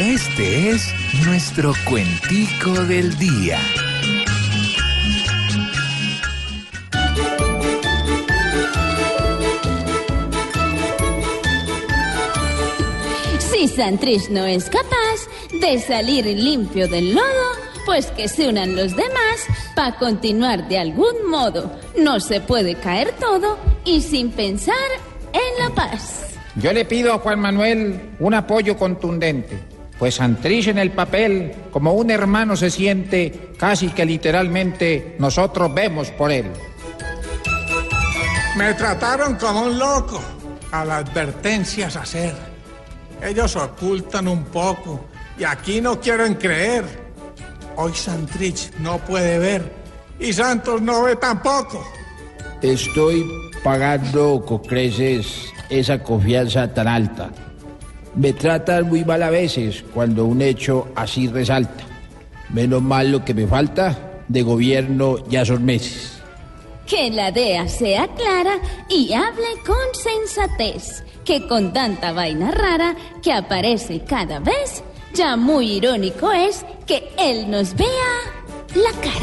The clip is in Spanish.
Este es nuestro cuentico del día. Si Santrich no es capaz de salir limpio del lodo, pues que se unan los demás para continuar de algún modo. No se puede caer todo y sin pensar en la paz. Yo le pido a Juan Manuel un apoyo contundente, pues Santrich en el papel, como un hermano se siente, casi que literalmente nosotros vemos por él. Me trataron como un loco, a las advertencias hacer. Ellos ocultan un poco y aquí no quieren creer. Hoy Santrich no puede ver y Santos no ve tampoco. Estoy pagando con creces esa confianza tan alta. Me tratan muy mal a veces cuando un hecho así resalta. Menos mal lo que me falta de gobierno ya son meses. Que la DEA sea clara y hable con sensatez, que con tanta vaina rara que aparece cada vez, ya muy irónico es que él nos vea la cara.